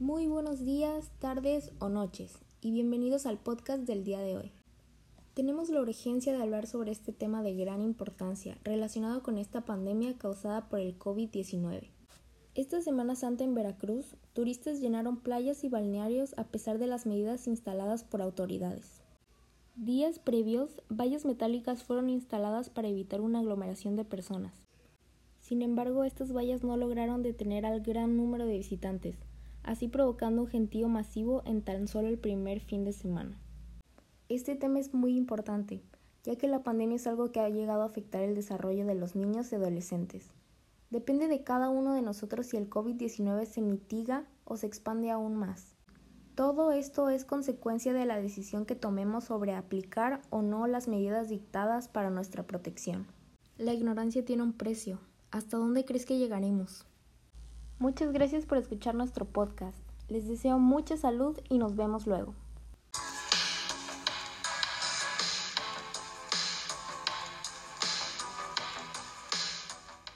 Muy buenos días, tardes o noches y bienvenidos al podcast del día de hoy. Tenemos la urgencia de hablar sobre este tema de gran importancia relacionado con esta pandemia causada por el COVID-19. Esta Semana Santa en Veracruz, turistas llenaron playas y balnearios a pesar de las medidas instaladas por autoridades. Días previos, vallas metálicas fueron instaladas para evitar una aglomeración de personas. Sin embargo, estas vallas no lograron detener al gran número de visitantes, así provocando un gentío masivo en tan solo el primer fin de semana. Este tema es muy importante, ya que la pandemia es algo que ha llegado a afectar el desarrollo de los niños y adolescentes. Depende de cada uno de nosotros si el COVID-19 se mitiga o se expande aún más. Todo esto es consecuencia de la decisión que tomemos sobre aplicar o no las medidas dictadas para nuestra protección. La ignorancia tiene un precio. ¿Hasta dónde crees que llegaremos? Muchas gracias por escuchar nuestro podcast. Les deseo mucha salud y nos vemos luego.